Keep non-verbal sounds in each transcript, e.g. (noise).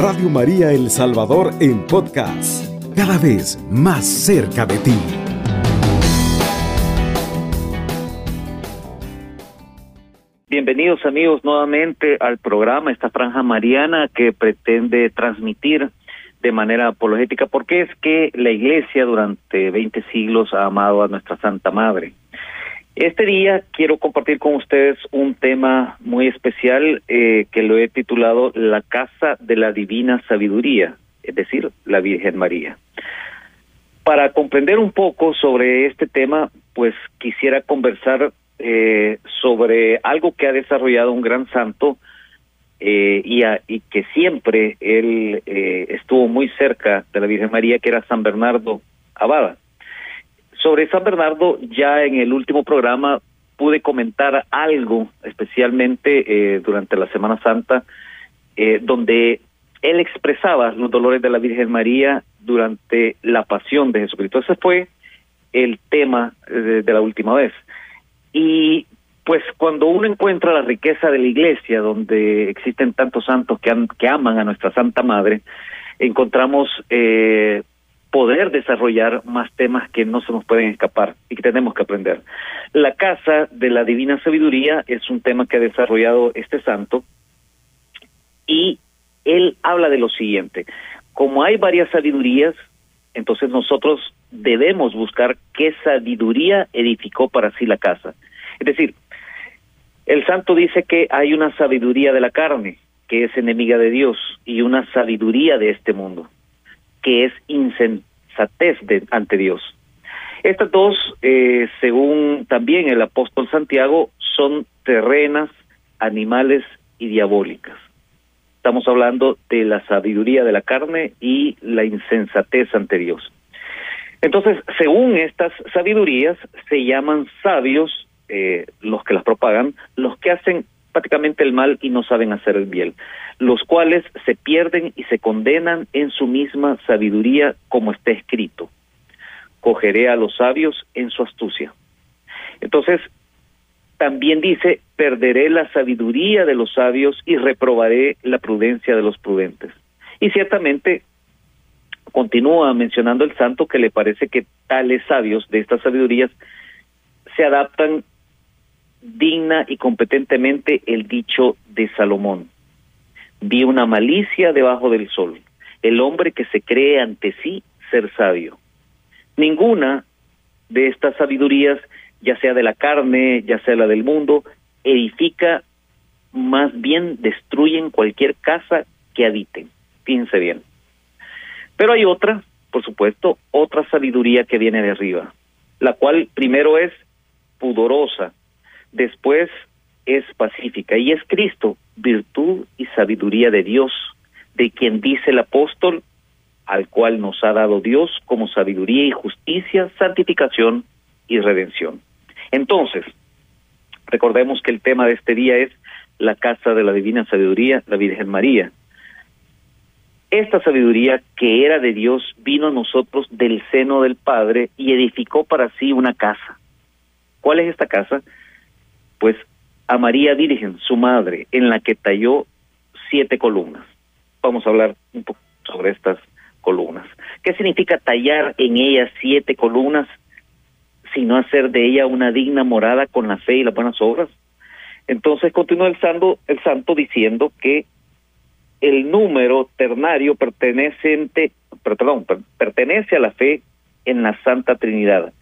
Radio María El Salvador en podcast, cada vez más cerca de ti. Bienvenidos amigos nuevamente al programa, esta franja mariana que pretende transmitir de manera apologética porque es que la Iglesia durante 20 siglos ha amado a nuestra Santa Madre. Este día quiero compartir con ustedes un tema muy especial eh, que lo he titulado La Casa de la Divina Sabiduría, es decir, la Virgen María. Para comprender un poco sobre este tema, pues quisiera conversar eh, sobre algo que ha desarrollado un gran santo eh, y, y, que siempre él estuvo muy cerca de la Virgen María, que era San Bernardo Abada. Sobre San Bernardo, ya en el último programa pude comentar algo, especialmente eh, durante la Semana Santa, eh, donde él expresaba los dolores de la Virgen María durante la pasión de Jesucristo. Ese fue el tema de, de la última vez. Y pues cuando uno encuentra la riqueza de la iglesia, donde existen tantos santos que, que aman a nuestra Santa Madre, encontramos eh, poder desarrollar más temas que no se nos pueden escapar y que tenemos que aprender. La casa de la divina sabiduría es un tema que ha desarrollado este santo y él habla de lo siguiente, como hay varias sabidurías, entonces nosotros debemos buscar qué sabiduría edificó para sí la casa. Es decir, el santo dice que hay una sabiduría de la carne, que es enemiga de Dios, y una sabiduría de este mundo que es insensatez ante Dios. Estas dos, eh, según también el apóstol Santiago, son terrenas, animales y diabólicas. Estamos hablando de la sabiduría de la carne y la insensatez ante Dios. Entonces, según estas sabidurías, se llaman sabios eh, los que las propagan, los que hacen prácticamente el mal y no saben hacer el bien los cuales se pierden y se condenan en su misma sabiduría, como está escrito. Cogeré a los sabios en su astucia. Entonces, también dice, perderé la sabiduría de los sabios y reprobaré la prudencia de los prudentes. Y ciertamente continúa mencionando el santo que le parece que tales sabios de estas sabidurías se adaptan digna y competentemente el dicho de Salomón vi una malicia debajo del sol, el hombre que se cree ante sí ser sabio. Ninguna de estas sabidurías, ya sea de la carne, ya sea la del mundo, edifica, más bien destruyen cualquier casa que habiten. Fíjense bien. Pero hay otra, por supuesto, otra sabiduría que viene de arriba, la cual primero es pudorosa, después es pacífica y es Cristo, virtud y sabiduría de Dios, de quien dice el apóstol, al cual nos ha dado Dios como sabiduría y justicia, santificación y redención. Entonces, recordemos que el tema de este día es la casa de la divina sabiduría, la Virgen María. Esta sabiduría que era de Dios vino a nosotros del seno del Padre y edificó para sí una casa. ¿Cuál es esta casa? Pues a María Virgen, su madre, en la que talló siete columnas. Vamos a hablar un poco sobre estas columnas. ¿Qué significa tallar en ella siete columnas, sino hacer de ella una digna morada con la fe y las buenas obras? Entonces continúa el santo, el santo diciendo que el número ternario perteneciente, perdón, pertenece a la fe en la Santa Trinidad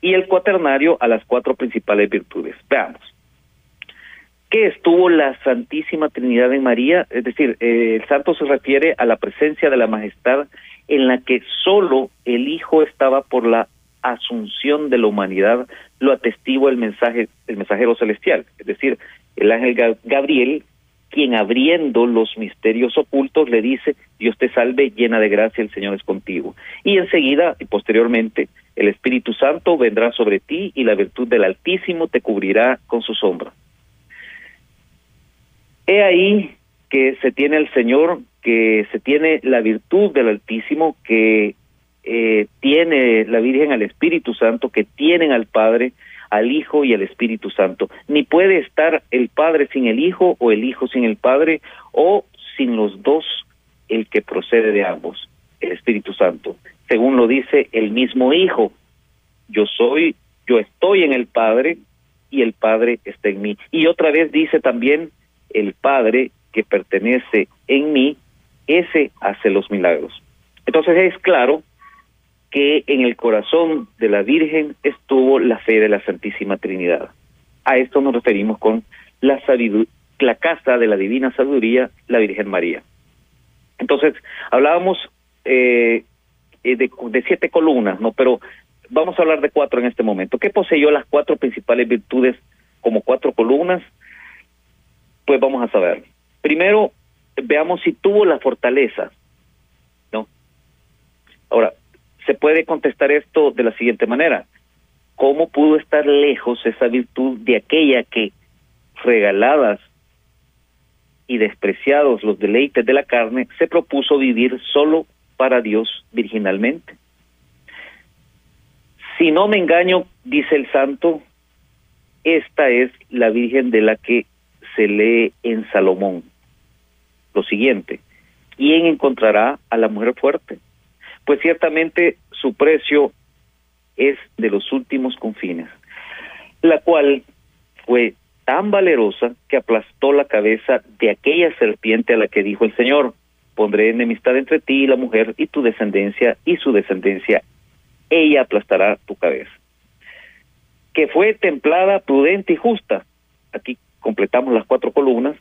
y el cuaternario a las cuatro principales virtudes. Veamos que estuvo la Santísima Trinidad en María, es decir, eh, el santo se refiere a la presencia de la majestad en la que solo el Hijo estaba por la asunción de la humanidad, lo atestigua el mensaje, el mensajero celestial, es decir, el ángel Gabriel, quien abriendo los misterios ocultos le dice, Dios te salve, llena de gracia, el Señor es contigo. Y enseguida y posteriormente, el Espíritu Santo vendrá sobre ti y la virtud del Altísimo te cubrirá con su sombra. He ahí que se tiene el Señor, que se tiene la virtud del Altísimo, que eh, tiene la Virgen al Espíritu Santo, que tienen al Padre, al Hijo y al Espíritu Santo. Ni puede estar el Padre sin el Hijo o el Hijo sin el Padre o sin los dos el que procede de ambos, el Espíritu Santo. Según lo dice el mismo Hijo, yo soy, yo estoy en el Padre y el Padre está en mí. Y otra vez dice también, el Padre que pertenece en mí, ese hace los milagros. Entonces es claro que en el corazón de la Virgen estuvo la fe de la Santísima Trinidad. A esto nos referimos con la, la casa de la divina sabiduría, la Virgen María. Entonces, hablábamos eh, de, de, siete columnas, ¿no? Pero vamos a hablar de cuatro en este momento. ¿Qué poseyó las cuatro principales virtudes como cuatro columnas? Pues vamos a saber. Primero, veamos si tuvo la fortaleza, ¿no? Ahora, se puede contestar esto de la siguiente manera. ¿Cómo pudo estar lejos esa virtud de aquella que, regaladas y despreciados los deleites de la carne, se propuso vivir solo para Dios virginalmente? Si no me engaño, dice el santo, esta es la Virgen de la que se lee en Salomón. Lo siguiente, ¿quién encontrará a la mujer fuerte? Pues ciertamente su precio es de los últimos confines, la cual fue tan valerosa que aplastó la cabeza de aquella serpiente a la que dijo el Señor, pondré enemistad entre ti y la mujer y tu descendencia y su descendencia, ella aplastará tu cabeza. Que fue templada, prudente y justa. Aquí completamos las cuatro columnas,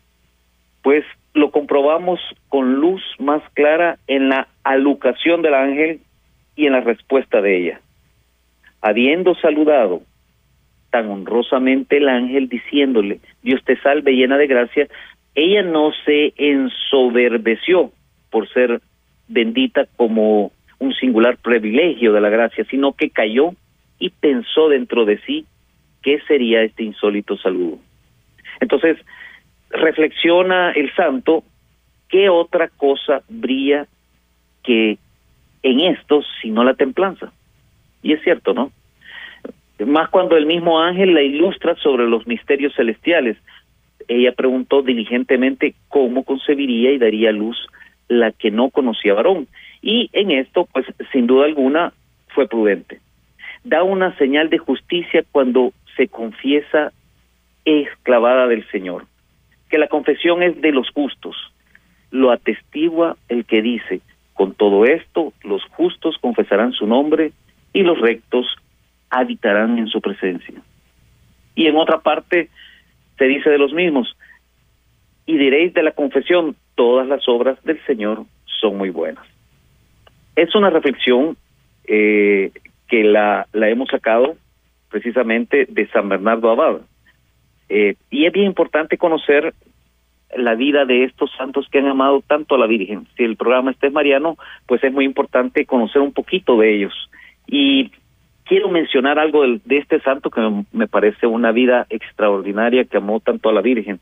pues lo comprobamos con luz más clara en la alucación del ángel y en la respuesta de ella. Habiendo saludado tan honrosamente el ángel diciéndole, Dios te salve llena de gracia, ella no se ensoberbeció por ser bendita como un singular privilegio de la gracia, sino que cayó y pensó dentro de sí qué sería este insólito saludo. Entonces, reflexiona el santo, ¿qué otra cosa brilla que en esto sino la templanza? Y es cierto, ¿no? Más cuando el mismo ángel la ilustra sobre los misterios celestiales. Ella preguntó diligentemente cómo concebiría y daría luz la que no conocía varón. Y en esto, pues sin duda alguna, fue prudente. Da una señal de justicia cuando se confiesa esclavada del Señor que la confesión es de los justos. Lo atestigua el que dice, con todo esto los justos confesarán su nombre y los rectos habitarán en su presencia. Y en otra parte se dice de los mismos, y diréis de la confesión, todas las obras del Señor son muy buenas. Es una reflexión eh, que la, la hemos sacado precisamente de San Bernardo Abad. Eh, y es bien importante conocer la vida de estos santos que han amado tanto a la Virgen. Si el programa este es mariano, pues es muy importante conocer un poquito de ellos. Y quiero mencionar algo de, de este santo que me, parece una vida extraordinaria que amó tanto a la Virgen.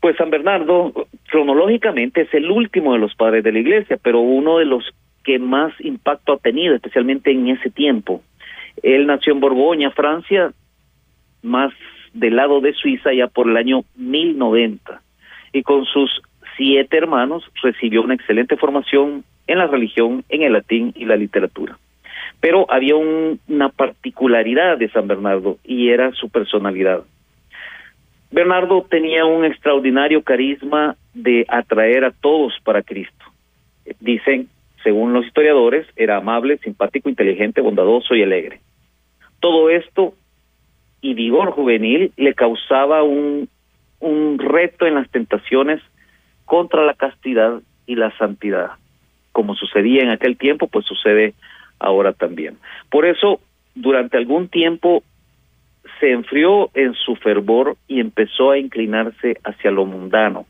Pues San Bernardo, cronológicamente, es el último de los padres de la iglesia, pero uno de los que más impacto ha tenido, especialmente en ese tiempo. Él nació en Borgoña, Francia, más del lado de Suiza ya por el año 1090 y con sus siete hermanos recibió una excelente formación en la religión, en el latín y la literatura. Pero había una particularidad de San Bernardo y era su personalidad. Bernardo tenía un extraordinario carisma de atraer a todos para Cristo. Dicen, según los historiadores, era amable, simpático, inteligente, bondadoso y alegre. Todo esto y vigor juvenil le causaba un, un reto en las tentaciones contra la castidad y la santidad. Como sucedía en aquel tiempo, pues sucede ahora también. Por eso, durante algún tiempo se enfrió en su fervor y empezó a inclinarse hacia lo mundano.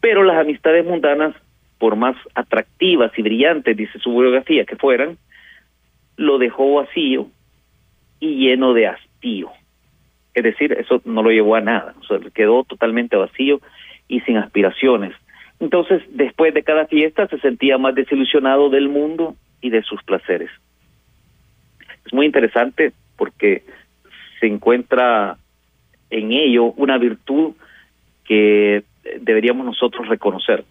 Pero las amistades mundanas, por más atractivas y brillantes, dice su biografía, que fueran, lo dejó vacío y lleno de hastío. Es decir, eso no lo llevó a nada, o quedó totalmente vacío y sin aspiraciones. Entonces, después de cada fiesta se sentía más desilusionado del mundo y de sus placeres. Es muy interesante porque se encuentra en ello una virtud que deberíamos nosotros reconocer.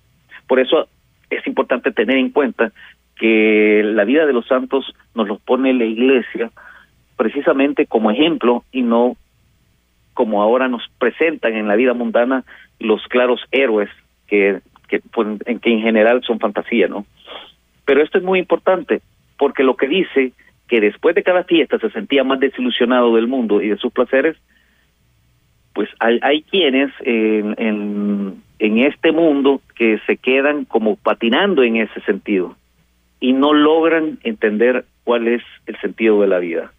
Por eso es importante tener en cuenta que la vida de los santos nos los pone la iglesia precisamente como ejemplo y no como ahora nos presentan en la vida mundana los claros héroes que, que, pues, en, que en general son fantasía, ¿no? Pero esto es muy importante porque lo que dice que después de cada fiesta se sentía más desilusionado del mundo y de sus placeres, pues hay, hay quienes en, en, en este mundo que se quedan como patinando en ese sentido y no logran entender cuál es el sentido de la vida.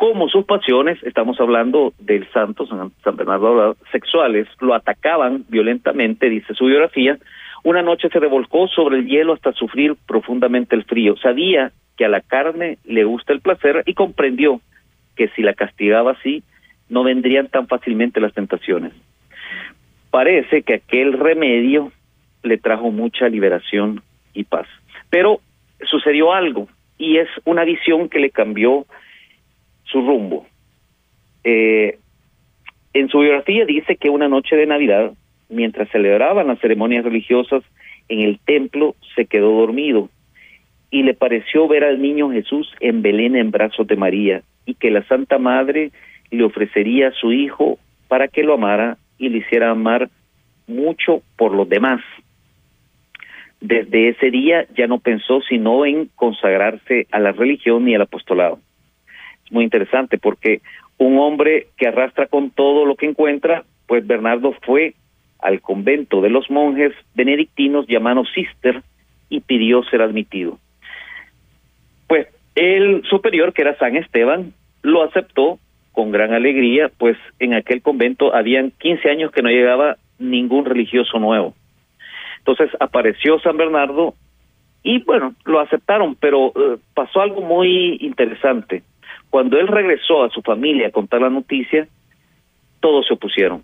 Como sus pasiones, estamos hablando del santo San Bernardo sexuales, lo atacaban violentamente, dice su biografía, una noche se revolcó sobre el hielo hasta sufrir profundamente el frío. Sabía que a la carne le gusta el placer y comprendió que si la castigaba así, no vendrían tan fácilmente las tentaciones. Parece que aquel remedio le trajo mucha liberación y paz. Pero sucedió algo y es una visión que le cambió su rumbo. Eh, en su biografía dice que una noche de Navidad, mientras celebraban las ceremonias religiosas en el templo, se quedó dormido y le pareció ver al niño Jesús en Belén en brazos de María y que la Santa Madre le ofrecería a su hijo para que lo amara y le hiciera amar mucho por los demás. Desde ese día ya no pensó sino en consagrarse a la religión y al apostolado. Muy interesante porque un hombre que arrastra con todo lo que encuentra, pues Bernardo fue al convento de los monjes benedictinos llamado Cister y pidió ser admitido. Pues el superior, que era San Esteban, lo aceptó con gran alegría, pues en aquel convento habían 15 años que no llegaba ningún religioso nuevo. Entonces apareció San Bernardo y bueno, lo aceptaron, pero eh, pasó algo muy interesante. Cuando él regresó a su familia a contar la noticia, todos se opusieron.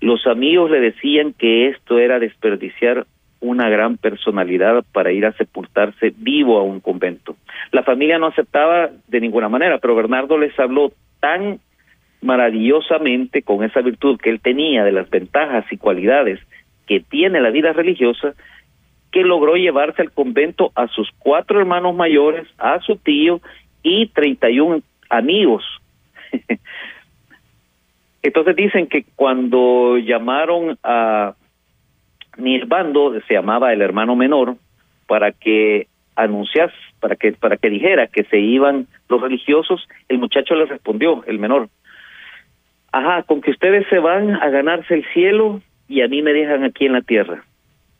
Los amigos le decían que esto era desperdiciar una gran personalidad para ir a sepultarse vivo a un convento. La familia no aceptaba de ninguna manera, pero Bernardo les habló tan maravillosamente con esa virtud que él tenía de las ventajas y cualidades que tiene la vida religiosa, que logró llevarse al convento a sus cuatro hermanos mayores, a su tío y 31 amigos. (laughs) Entonces dicen que cuando llamaron a Nirvando, se llamaba el hermano menor, para que anuncias, para que, para que dijera que se iban los religiosos, el muchacho le respondió, el menor, ajá, con que ustedes se van a ganarse el cielo y a mí me dejan aquí en la tierra.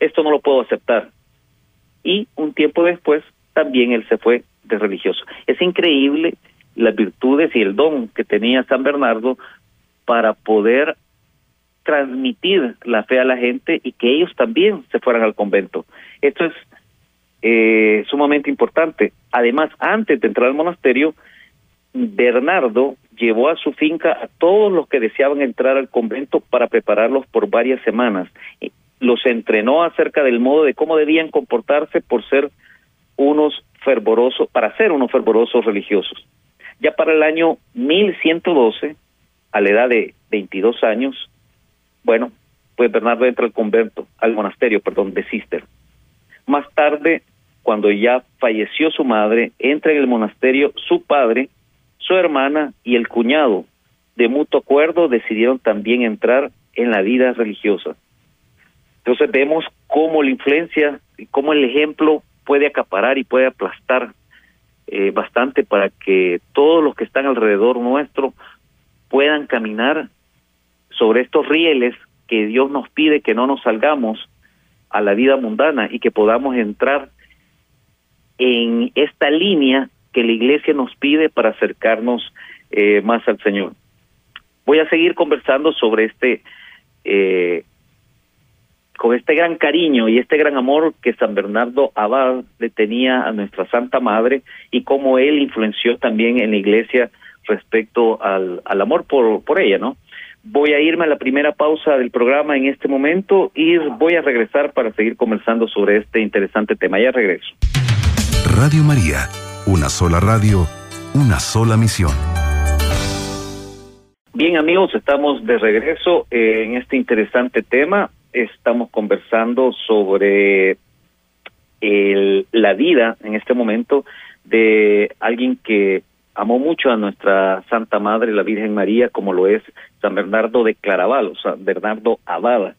Esto no lo puedo aceptar. Y un tiempo después también él se fue de religioso. Es increíble las virtudes y el don que tenía San Bernardo para poder transmitir la fe a la gente y que ellos también se fueran al convento. Esto es eh, sumamente importante. Además, antes de entrar al monasterio, Bernardo llevó a su finca a todos los que deseaban entrar al convento para prepararlos por varias semanas. Los entrenó acerca del modo de cómo debían comportarse por ser unos fervorosos, para ser unos fervorosos religiosos. Ya para el año 1112, a la edad de 22 años, bueno, pues Bernardo entra al convento, al monasterio, perdón, de Cister. Más tarde, cuando ya falleció su madre, entra en el monasterio su padre, su hermana y el cuñado. De mutuo acuerdo decidieron también entrar en la vida religiosa. Entonces vemos cómo la influencia y cómo el ejemplo puede acaparar y puede aplastar eh, bastante para que todos los que están alrededor nuestro puedan caminar sobre estos rieles que Dios nos pide que no nos salgamos a la vida mundana y que podamos entrar en esta línea que la iglesia nos pide para acercarnos eh, más al Señor. Voy a seguir conversando sobre este, eh, con este gran cariño y este gran amor que San Bernardo Abad le tenía a nuestra Santa Madre y cómo él influenció también en la iglesia respecto al, al amor por, por ella, ¿no? Voy a irme a la primera pausa del programa en este momento y voy a regresar para seguir conversando sobre este interesante tema. Ya regreso. Radio María, una sola radio, una sola misión. Bien amigos, estamos de regreso eh, en este interesante tema. Estamos conversando sobre el, la vida en este momento de alguien que amó mucho a nuestra Santa Madre, la Virgen María, como lo es San Bernardo de Claraval, o San Bernardo Abada.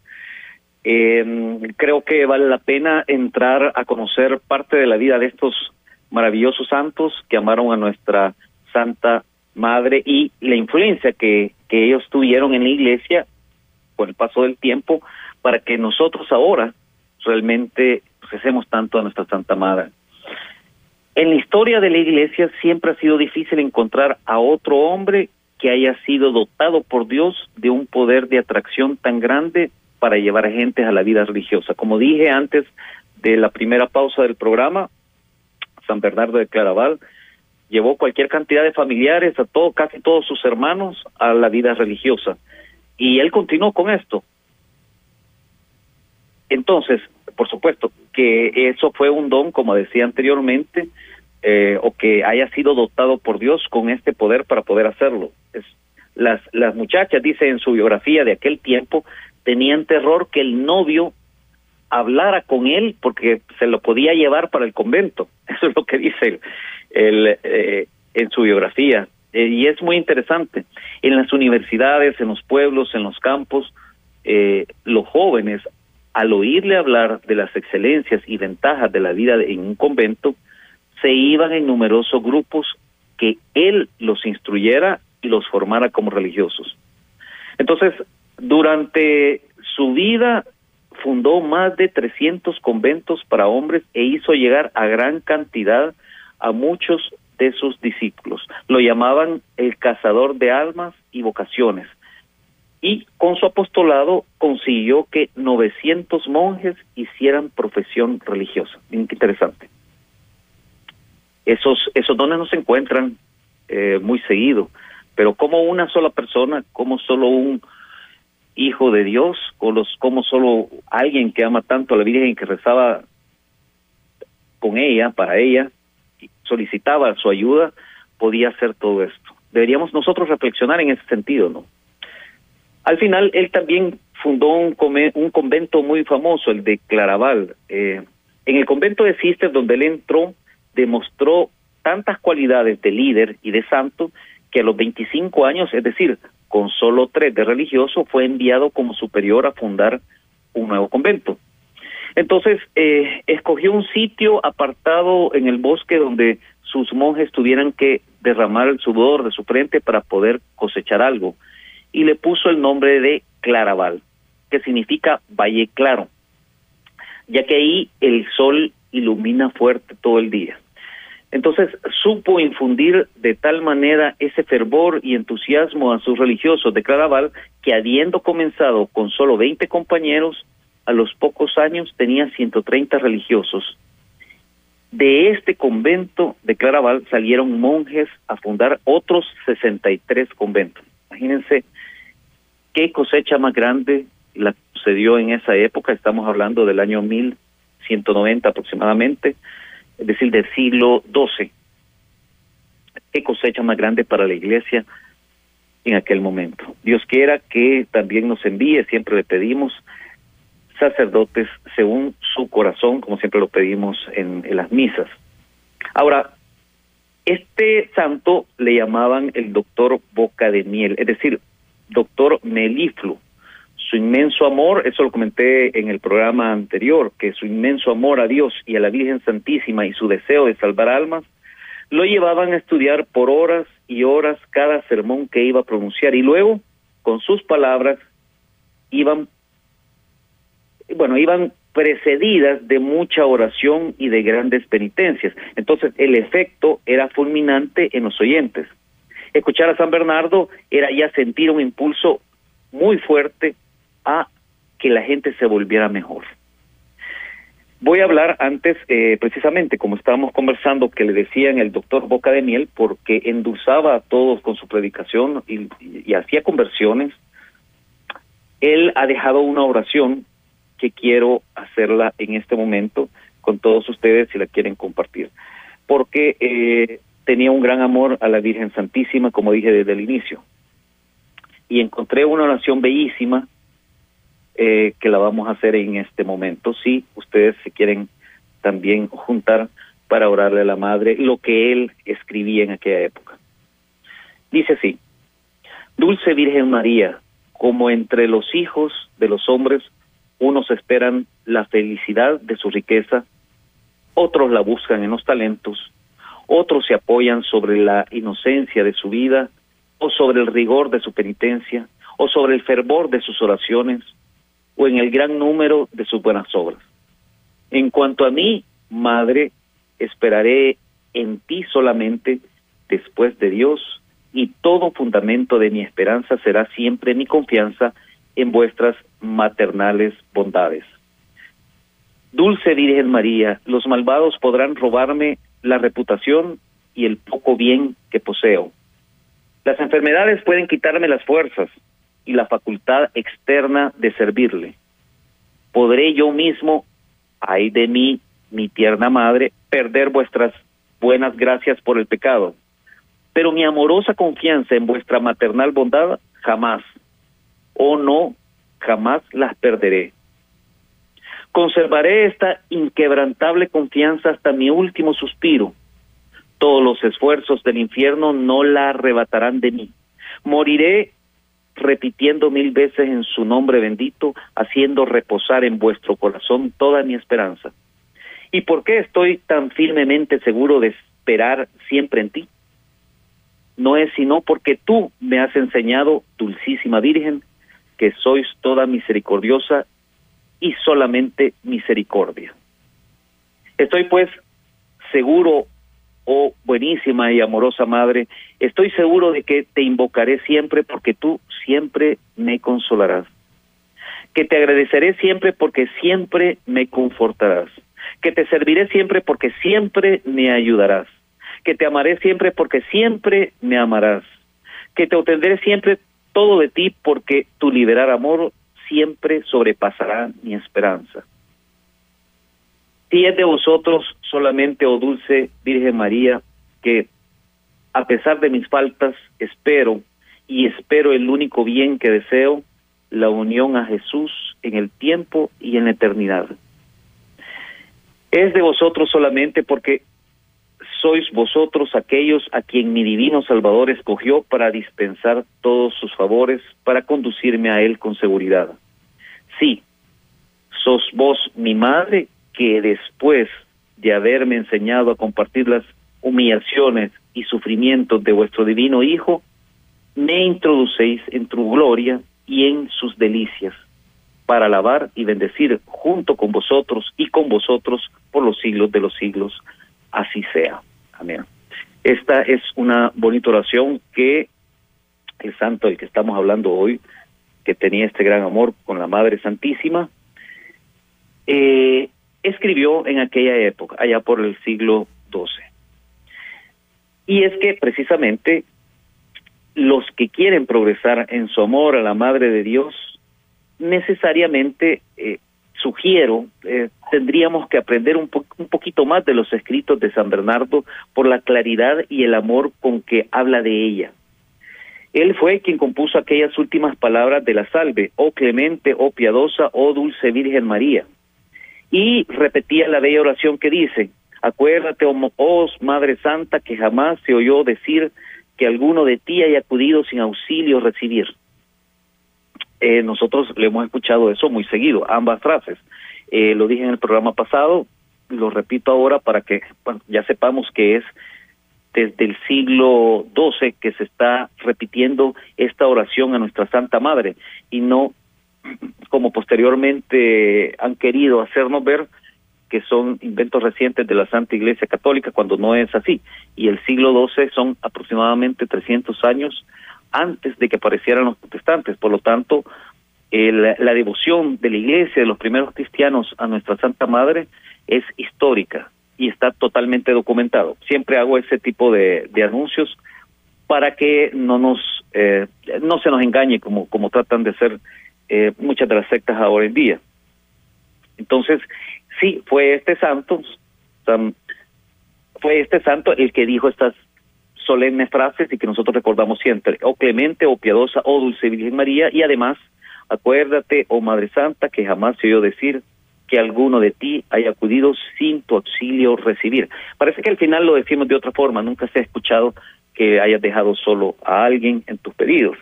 Eh, creo que vale la pena entrar a conocer parte de la vida de estos maravillosos santos que amaron a nuestra Santa madre y la influencia que ellos tuvieron en la iglesia con el paso del tiempo para que nosotros ahora realmente recemos tanto a nuestra Santa Madre. En la historia de la iglesia siempre ha sido difícil encontrar a otro hombre que haya sido dotado por Dios de un poder de atracción tan grande para llevar a gente a la vida religiosa. Como dije antes de la primera pausa del programa, San Bernardo de Claraval llevó cualquier cantidad de familiares, a todo, casi todos sus hermanos, a la vida religiosa. Y él continuó con esto. Entonces, por supuesto, que eso fue un don, como decía anteriormente, eh, o que haya sido dotado por Dios con este poder para poder hacerlo. Es, las, las muchachas, dice en su biografía de aquel tiempo, tenían terror que el novio hablara con él porque se lo podía llevar para el convento. (laughs) Eso es lo que dice el, eh, en su biografía. Eh, y es muy interesante. En las universidades, en los pueblos, en los campos, eh, los jóvenes, al oírle hablar de las excelencias y ventajas de la vida en un convento, se iban en numerosos grupos que él los instruyera y los formara como religiosos. Entonces, durante su vida fundó más de 300 conventos para hombres e hizo llegar a gran cantidad a muchos de sus discípulos. Lo llamaban el cazador de almas y vocaciones. Y con su apostolado consiguió que 900 monjes hicieran profesión religiosa. Interesante. Esos, esos dones no se encuentran eh, muy seguido, pero como una sola persona, como solo un hijo de Dios, o los, como solo alguien que ama tanto a la Virgen que rezaba con ella, para ella, solicitaba su ayuda, podía hacer todo esto. Deberíamos nosotros reflexionar en ese sentido, ¿no? Al final, él también fundó un, un convento muy famoso, el de Claraval. Eh, en el convento de Cister, donde él entró, demostró tantas cualidades de líder y de santo que a los 25 años, es decir, con solo tres de religioso, fue enviado como superior a fundar un nuevo convento. Entonces, eh, escogió un sitio apartado en el bosque donde sus monjes tuvieran que derramar el sudor de su frente para poder cosechar algo. Y le puso el nombre de Claraval, que significa Valle Claro, ya que ahí el sol ilumina fuerte todo el día. Entonces supo infundir de tal manera ese fervor y entusiasmo a sus religiosos de Claraval que habiendo comenzado con solo 20 compañeros, a los pocos años tenía 130 religiosos. De este convento de Claraval salieron monjes a fundar otros 63 conventos. Imagínense qué cosecha más grande la sucedió en esa época, estamos hablando del año 1190 aproximadamente, es decir, del siglo XII. Qué cosecha más grande para la iglesia en aquel momento. Dios quiera que también nos envíe, siempre le pedimos, sacerdotes según su corazón, como siempre lo pedimos en, las misas. Ahora, este santo le llamaban el doctor Boca de Miel, es decir, doctor Meliflu. Su inmenso amor, eso lo comenté en el programa anterior, que su inmenso amor a Dios y a la Virgen Santísima y su deseo de salvar almas, lo llevaban a estudiar por horas y horas cada sermón que iba a pronunciar y luego, con sus palabras, iban bueno, iban precedidas de mucha oración y de grandes penitencias. Entonces, el efecto era fulminante en los oyentes. Escuchar a San Bernardo era ya sentir un impulso muy fuerte a que la gente se volviera mejor. Voy a hablar antes, eh, precisamente, como estábamos conversando, que le decían el doctor Boca de Miel, porque endulzaba a todos con su predicación y hacía conversiones. Él ha dejado una oración que quiero hacerla en este momento con todos ustedes si la quieren compartir. Porque eh, tenía un gran amor a la Virgen Santísima, como dije desde el inicio. y encontré una oración bellísima eh, que la vamos a hacer en este momento. Si ustedes se quieren también juntar para orarle a la madre lo que él escribía en aquella época. Dice así, Dulce Virgen María, como entre los hijos de los hombres, unos esperan la felicidad de su riqueza, otros la buscan en los talentos, otros se apoyan sobre la inocencia de su vida, o sobre el rigor de su penitencia, o sobre el fervor de sus oraciones, o en el gran número de sus buenas obras. En cuanto a mí, Madre, esperaré en ti solamente después de Dios, y todo fundamento de mi esperanza será siempre mi confianza en vuestras maternales bondades. Dulce Virgen María, los malvados podrán robarme la reputación y el poco bien que poseo. Las enfermedades pueden quitarme las fuerzas y la facultad externa de servirle. Podré yo mismo, ay de mí, mi tierna madre, perder vuestras buenas gracias por el pecado, pero mi amorosa confianza en vuestra maternal bondad jamás, o oh no, jamás las perderé. Conservaré esta inquebrantable confianza hasta mi último suspiro. Todos los esfuerzos del infierno no la arrebatarán de mí. Moriré repitiendo mil veces en su nombre bendito, haciendo reposar en vuestro corazón toda mi esperanza. ¿Y por qué estoy tan firmemente seguro de esperar siempre en ti? No es sino porque tú me has enseñado, dulcísima Virgen, que sois toda misericordiosa y solamente misericordia. Estoy pues seguro, oh buenísima y amorosa Madre, estoy seguro de que te invocaré siempre porque tú siempre me consolarás, que te agradeceré siempre porque siempre me confortarás, que te serviré siempre porque siempre me ayudarás, que te amaré siempre porque siempre me amarás, que te obtendré siempre todo de ti porque tu liberar amor siempre sobrepasará mi esperanza. Si es de vosotros solamente, oh dulce Virgen María, que a pesar de mis faltas, espero y espero el único bien que deseo, la unión a Jesús en el tiempo y en la eternidad. Es de vosotros solamente porque sois vosotros aquellos a quien mi divino Salvador escogió para dispensar todos sus favores, para conducirme a Él con seguridad. Sí, sos vos mi madre que después de haberme enseñado a compartir las humillaciones y sufrimientos de vuestro divino Hijo, me introducéis en tu gloria y en sus delicias, para alabar y bendecir junto con vosotros y con vosotros por los siglos de los siglos. Así sea. Amén. Esta es una bonita oración que el santo del que estamos hablando hoy, que tenía este gran amor con la Madre Santísima, eh, escribió en aquella época, allá por el siglo XII. Y es que precisamente los que quieren progresar en su amor a la Madre de Dios necesariamente eh, sugiero, eh, tendríamos que aprender un, un poquito más de los escritos de San Bernardo por la claridad y el amor con que habla de ella. Él fue quien compuso aquellas últimas palabras de la salve, oh clemente, oh piadosa, oh dulce Virgen María. Y repetía la bella oración que dice, acuérdate, oh, oh Madre Santa, que jamás se oyó decir que alguno de ti haya acudido sin auxilio recibir. Eh, nosotros le hemos escuchado eso muy seguido, ambas frases. Eh, lo dije en el programa pasado, lo repito ahora para que ya sepamos que es desde el siglo XII que se está repitiendo esta oración a nuestra Santa Madre y no como posteriormente han querido hacernos ver que son inventos recientes de la Santa Iglesia Católica cuando no es así. Y el siglo XII son aproximadamente 300 años antes de que aparecieran los protestantes. Por lo tanto, la devoción de la iglesia, de los primeros cristianos a nuestra Santa Madre, es histórica y está totalmente documentado. Siempre hago ese tipo de, anuncios para que no nos eh, no se nos engañe como como tratan de hacer eh, muchas de las sectas ahora en día. Entonces, sí, fue este santo, fue este santo el que dijo estas solemnes frases y que nosotros recordamos siempre, oh clemente, oh piadosa, oh dulce Virgen María, y además, acuérdate, oh Madre Santa, que jamás se oyó decir que alguno de ti haya acudido sin tu auxilio recibir. Parece que al final lo decimos de otra forma, nunca se ha escuchado que hayas dejado solo a alguien en tus pedidos.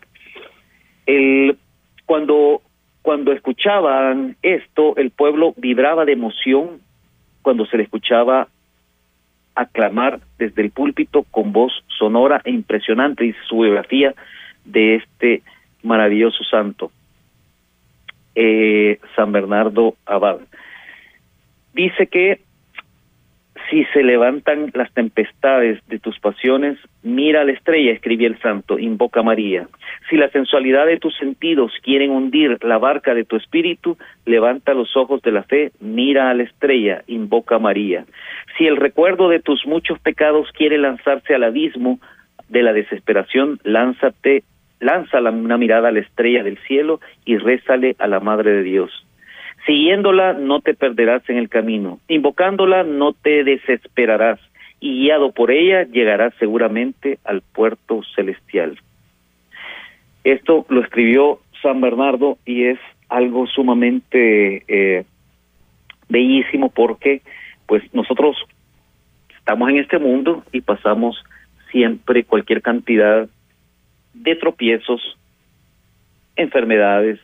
El, cuando, cuando escuchaban esto, el pueblo vibraba de emoción cuando se le escuchaba aclamar desde el púlpito con voz sonora e impresionante, y su biografía de este maravilloso santo, eh, San Bernardo Abad. Dice que si se levantan las tempestades de tus pasiones, mira la estrella, escribía el santo, invoca a María. Si la sensualidad de tus sentidos quieren hundir la barca de tu espíritu, levanta los ojos de la fe, mira a la estrella, invoca a María. Si el recuerdo de tus muchos pecados quiere lanzarse al abismo de la desesperación, lánzate, lanza una mirada a la estrella del cielo y rézale a la Madre de Dios. Siguiéndola no te perderás en el camino, invocándola no te desesperarás y guiado por ella llegarás seguramente al puerto celestial. Esto lo escribió San Bernardo y es algo sumamente eh, bellísimo porque pues nosotros estamos en este mundo y pasamos siempre cualquier cantidad de tropiezos, enfermedades,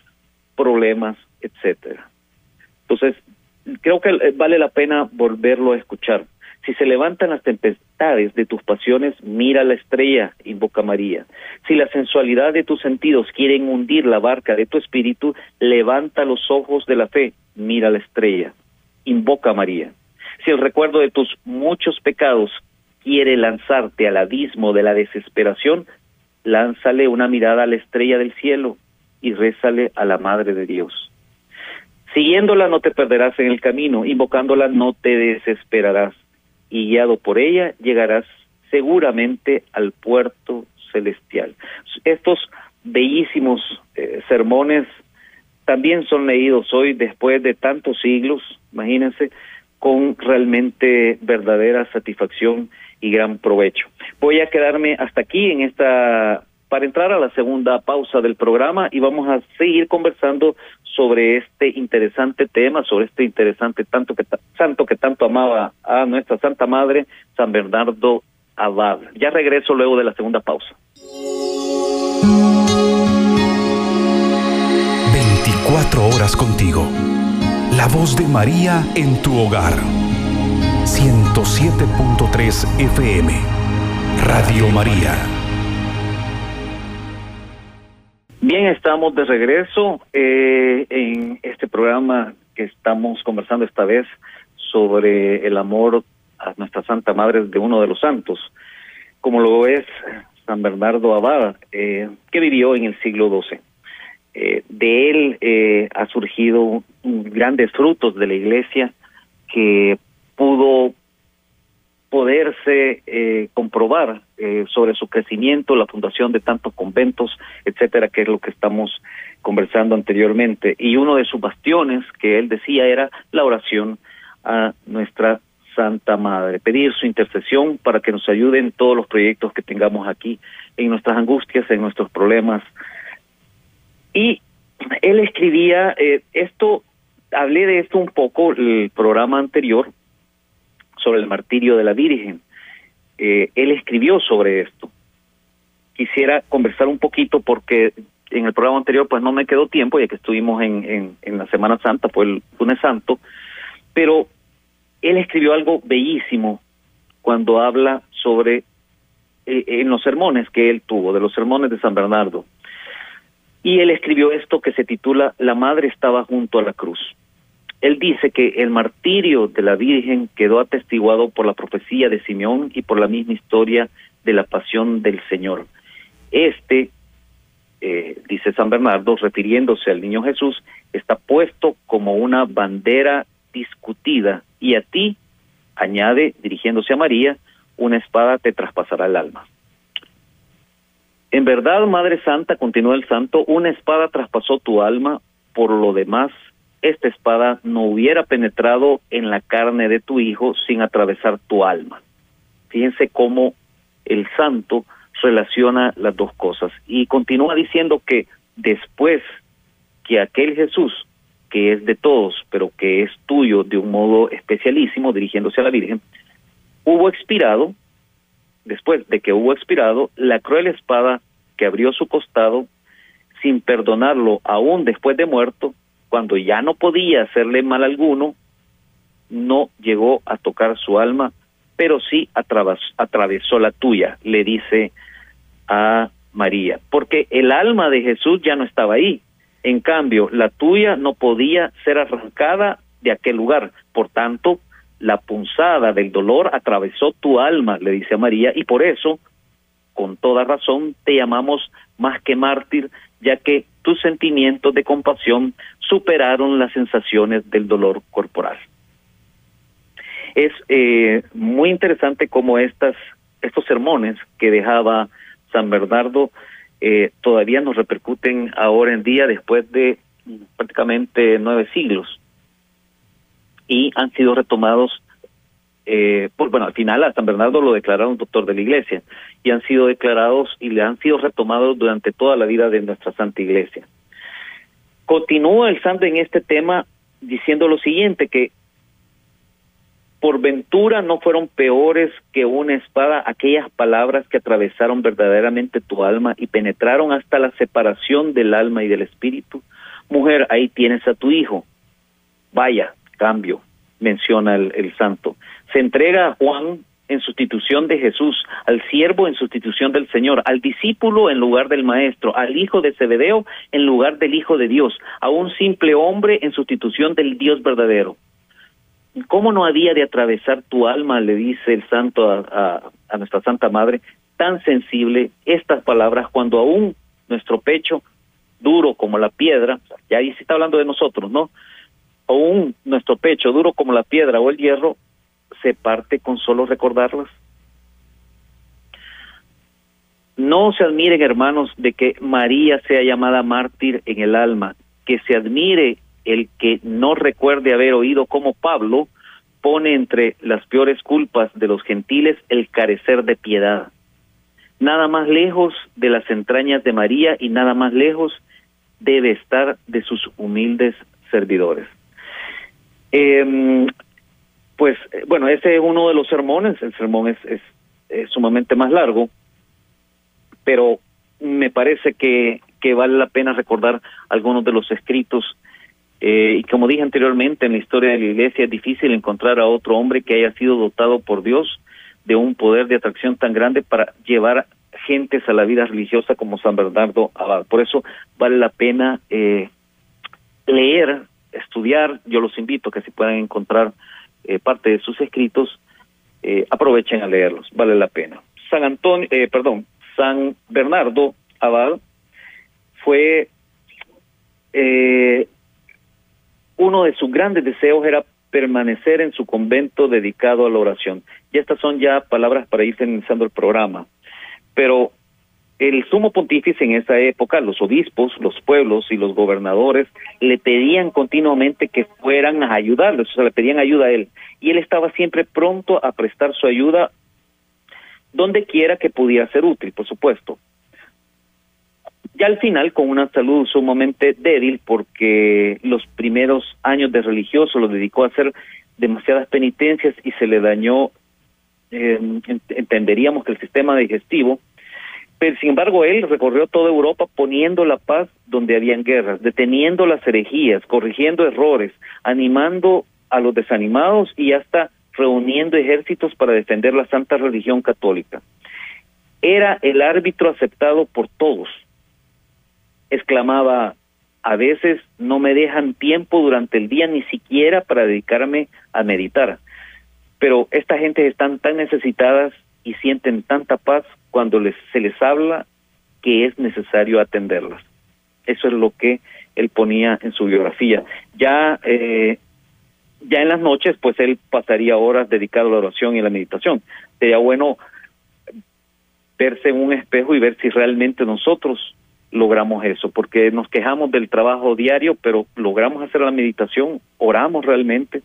problemas, etcétera. Entonces, creo que eh, vale la pena volverlo a escuchar. Si se levantan las tempestades de tus pasiones, mira la estrella, invoca María. Si la sensualidad de tus sentidos quieren hundir la barca de tu espíritu, levanta los ojos de la fe, mira la estrella, invoca María. Si el recuerdo de tus muchos pecados quiere lanzarte al abismo de la desesperación, lánzale una mirada a la estrella del cielo y rézale a la Madre de Dios. Siguiéndola no te perderás en el camino, invocándola no te desesperarás, y guiado por ella llegarás seguramente al puerto celestial. Estos bellísimos eh, sermones también son leídos hoy después de tantos siglos, imagínense, con realmente verdadera satisfacción y gran provecho. Voy a quedarme hasta aquí en esta para entrar a la segunda pausa del programa y vamos a seguir conversando sobre este interesante tema, sobre este interesante tanto santo que tanto amaba a nuestra Santa Madre, San Bernardo Abad. Ya regreso luego de la segunda pausa. 24 horas contigo. La voz de María en tu hogar. 107.3 FM. Radio María. Bien, estamos de regreso eh, en este programa que estamos conversando esta vez sobre el amor a nuestra Santa Madre de uno de los santos, como lo es San Bernardo Abad, eh, que vivió en el siglo XII. Eh, de él ha surgido grandes frutos de la Iglesia que pudo poderse eh, comprobar eh, sobre su crecimiento, la fundación de tantos conventos, etcétera, que es lo que estamos conversando anteriormente. Y uno de sus bastiones que él decía era la oración a nuestra Santa Madre, pedir su intercesión para que nos ayude en todos los proyectos que tengamos aquí, en nuestras angustias, en nuestros problemas. Y él escribía eh, esto, hablé de esto un poco el programa anterior, sobre el martirio de la Virgen. Eh, él escribió sobre esto. Quisiera conversar un poquito porque en el programa anterior pues no me quedó tiempo ya que estuvimos en, en, la Semana Santa, fue el lunes santo, pero él escribió algo bellísimo cuando habla sobre eh, en los sermones que él tuvo, de los sermones de San Bernardo. Y él escribió esto que se titula La Madre estaba junto a la cruz él dice que el martirio de la Virgen quedó atestiguado por la profecía de Simeón y por la misma historia de la pasión del Señor. Este, eh, dice San Bernardo, refiriéndose al niño Jesús, está puesto como una bandera discutida y a ti, añade, dirigiéndose a María, una espada te traspasará el alma. En verdad, Madre Santa, continúa el santo, una espada traspasó tu alma, por lo demás esta espada no hubiera penetrado en la carne de tu hijo sin atravesar tu alma. Fíjense cómo el santo relaciona las dos cosas y continúa diciendo que después que aquel Jesús que es de todos, pero que es tuyo de un modo especialísimo, dirigiéndose a la Virgen, hubo expirado, después de que hubo expirado, la cruel espada que abrió su costado, sin perdonarlo aún después de muerto, cuando ya no podía hacerle mal alguno, no llegó a tocar su alma, pero sí atravesó la tuya, le dice a María, porque el alma de Jesús ya no estaba ahí, en cambio, la tuya no podía ser arrancada de aquel lugar. Por tanto, la punzada del dolor atravesó tu alma, le dice a María, y por eso, con toda razón, te llamamos más que mártir, ya que tus sentimientos de compasión superaron las sensaciones del dolor corporal. Es eh, muy interesante cómo estas, estos sermones que dejaba San Bernardo eh, todavía nos repercuten ahora en día después de prácticamente nueve siglos y han sido retomados eh, por, bueno, al final a San Bernardo lo declararon doctor de la iglesia y han sido declarados y le han sido retomados durante toda la vida de nuestra Santa Iglesia. Continúa el santo en este tema diciendo lo siguiente, que por ventura no fueron peores que una espada aquellas palabras que atravesaron verdaderamente tu alma y penetraron hasta la separación del alma y del espíritu. Mujer, ahí tienes a tu hijo. Vaya, cambio, menciona el, el santo. Se entrega a Juan en sustitución de Jesús, al siervo en sustitución del Señor, al discípulo en lugar del maestro, al hijo de Zebedeo en lugar del hijo de Dios, a un simple hombre en sustitución del Dios verdadero. ¿Cómo no había de atravesar tu alma, le dice el santo a, a, nuestra Santa Madre, tan sensible estas palabras cuando aún nuestro pecho, duro como la piedra, ya ahí se está hablando de nosotros, ¿no? Aún nuestro pecho, duro como la piedra o el hierro, se parte con solo recordarlas. No se admiren, hermanos, de que María sea llamada mártir en el alma, que se admire el que no recuerde haber oído cómo Pablo pone entre las peores culpas de los gentiles el carecer de piedad. Nada más lejos de las entrañas de María y nada más lejos debe estar de sus humildes servidores. Em, pues bueno, ese es uno de los sermones, el sermón es, es, sumamente más largo, pero me parece que, que vale la pena recordar algunos de los escritos eh, y como dije anteriormente, en la historia de la iglesia es difícil encontrar a otro hombre que haya sido dotado por Dios de un poder de atracción tan grande para llevar gentes a la vida religiosa como San Bernardo Abad. Por eso vale la pena eh, leer, estudiar. Yo los invito a que si puedan encontrar eh, parte de sus escritos, aprovechen a leerlos. Vale la pena. San Antonio, perdón, San Bernardo Abad fue eh, uno de sus grandes deseos era permanecer en su convento dedicado a la oración. Y estas son ya palabras para ir finalizando el programa. Pero el sumo pontífice en esa época, los obispos, los pueblos y los gobernadores le pedían continuamente que fueran a ayudarles, o sea, le pedían ayuda a él. Y él estaba siempre pronto a prestar su ayuda donde quiera que pudiera ser útil, por supuesto. Ya al final, con una salud sumamente débil, porque los primeros años de religioso los dedicó a hacer demasiadas penitencias y se le dañó, eh, entenderíamos que el sistema digestivo, pero sin embargo él recorrió toda Europa poniendo la paz donde habían guerras, deteniendo las herejías, corrigiendo errores, animando a los desanimados y hasta reuniendo ejércitos para defender la santa religión católica. Era el árbitro aceptado por todos, exclamaba, a veces no me dejan tiempo durante el día ni siquiera para dedicarme a meditar. Pero esta gente están tan necesitadas y sienten tanta paz cuando les, se les habla que es necesario atenderlas. Eso es lo que él ponía en su biografía. Ya, eh, ya en las noches, pues él pasaría horas dedicado a la oración y a la meditación. Sería bueno verse en un espejo y ver si realmente nosotros logramos eso, porque nos quejamos del trabajo diario, pero logramos hacer la meditación, oramos realmente.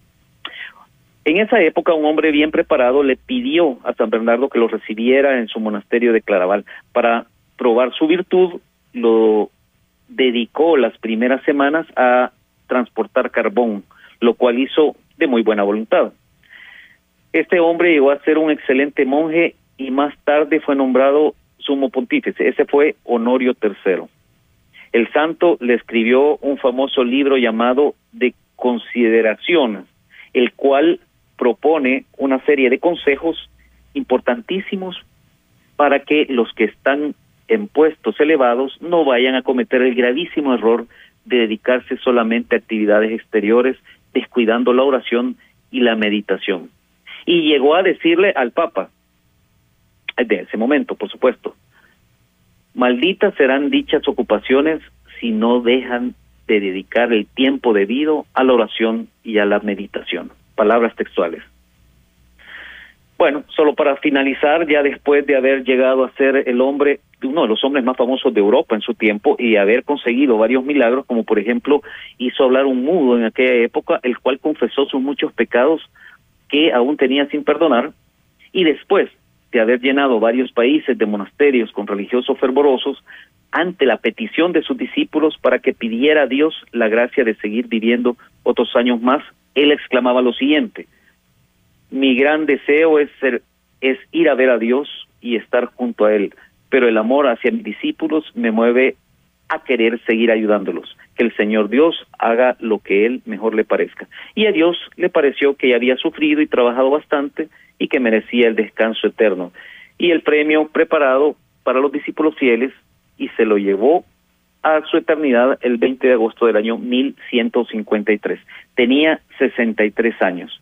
En esa época un hombre bien preparado le pidió a San Bernardo que lo recibiera en su monasterio de Claraval. Para probar su virtud, lo dedicó las primeras semanas a transportar carbón, lo cual hizo de muy buena voluntad. Este hombre llegó a ser un excelente monje y más tarde fue nombrado sumo pontífice. Ese fue Honorio III. El santo le escribió un famoso libro llamado De Consideraciones, el cual propone una serie de consejos importantísimos para que los que están en puestos elevados no vayan a cometer el gravísimo error de dedicarse solamente a actividades exteriores, descuidando la oración y la meditación. Y llegó a decirle al Papa, de ese momento, por supuesto, malditas serán dichas ocupaciones si no dejan de dedicar el tiempo debido a la oración y a la meditación. Palabras textuales. Bueno, solo para finalizar, ya después de haber llegado a ser el hombre, uno de los hombres más famosos de Europa en su tiempo y haber conseguido varios milagros, como por ejemplo hizo hablar un mudo en aquella época, el cual confesó sus muchos pecados que aún tenía sin perdonar, y después de haber llenado varios países de monasterios con religiosos fervorosos, ante la petición de sus discípulos para que pidiera a Dios la gracia de seguir viviendo otros años más, él exclamaba lo siguiente, mi gran deseo es, ser, es ir a ver a Dios y estar junto a Él, pero el amor hacia mis discípulos me mueve a querer seguir ayudándolos, que el Señor Dios haga lo que Él mejor le parezca. Y a Dios le pareció que había sufrido y trabajado bastante y que merecía el descanso eterno. Y el premio preparado para los discípulos fieles y se lo llevó a su eternidad el 20 de agosto del año 1153. Tenía 63 años.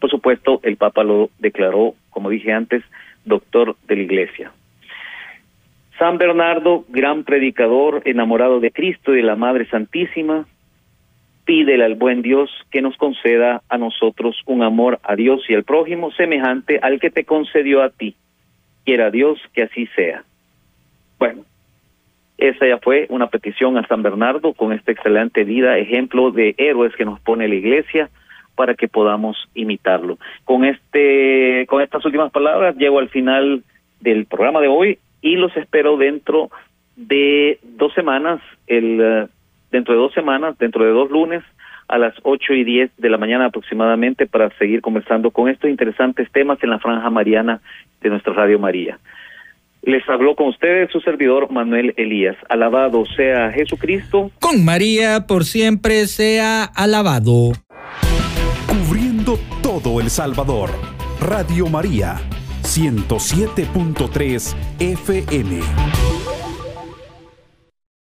Por supuesto, el Papa lo declaró, como dije antes, doctor de la Iglesia. San Bernardo, gran predicador, enamorado de Cristo y de la Madre Santísima, pídele al buen Dios que nos conceda a nosotros un amor a Dios y al prójimo semejante al que te concedió a ti. Quiera Dios que así sea. Bueno, esa ya fue una petición a San Bernardo con esta excelente vida, ejemplo de héroes que nos pone la Iglesia para que podamos imitarlo. Con este, con estas últimas palabras llego al final del programa de hoy y los espero dentro de dos semanas, el eh, dentro de dos semanas, dentro de dos lunes a las ocho y diez de la mañana aproximadamente para seguir conversando con estos interesantes temas en la franja mariana de nuestra Radio María. Les habló con ustedes su servidor Manuel Elías. Alabado sea Jesucristo. Con María por siempre sea alabado. Cubriendo todo El Salvador. Radio María, 107.3 FM.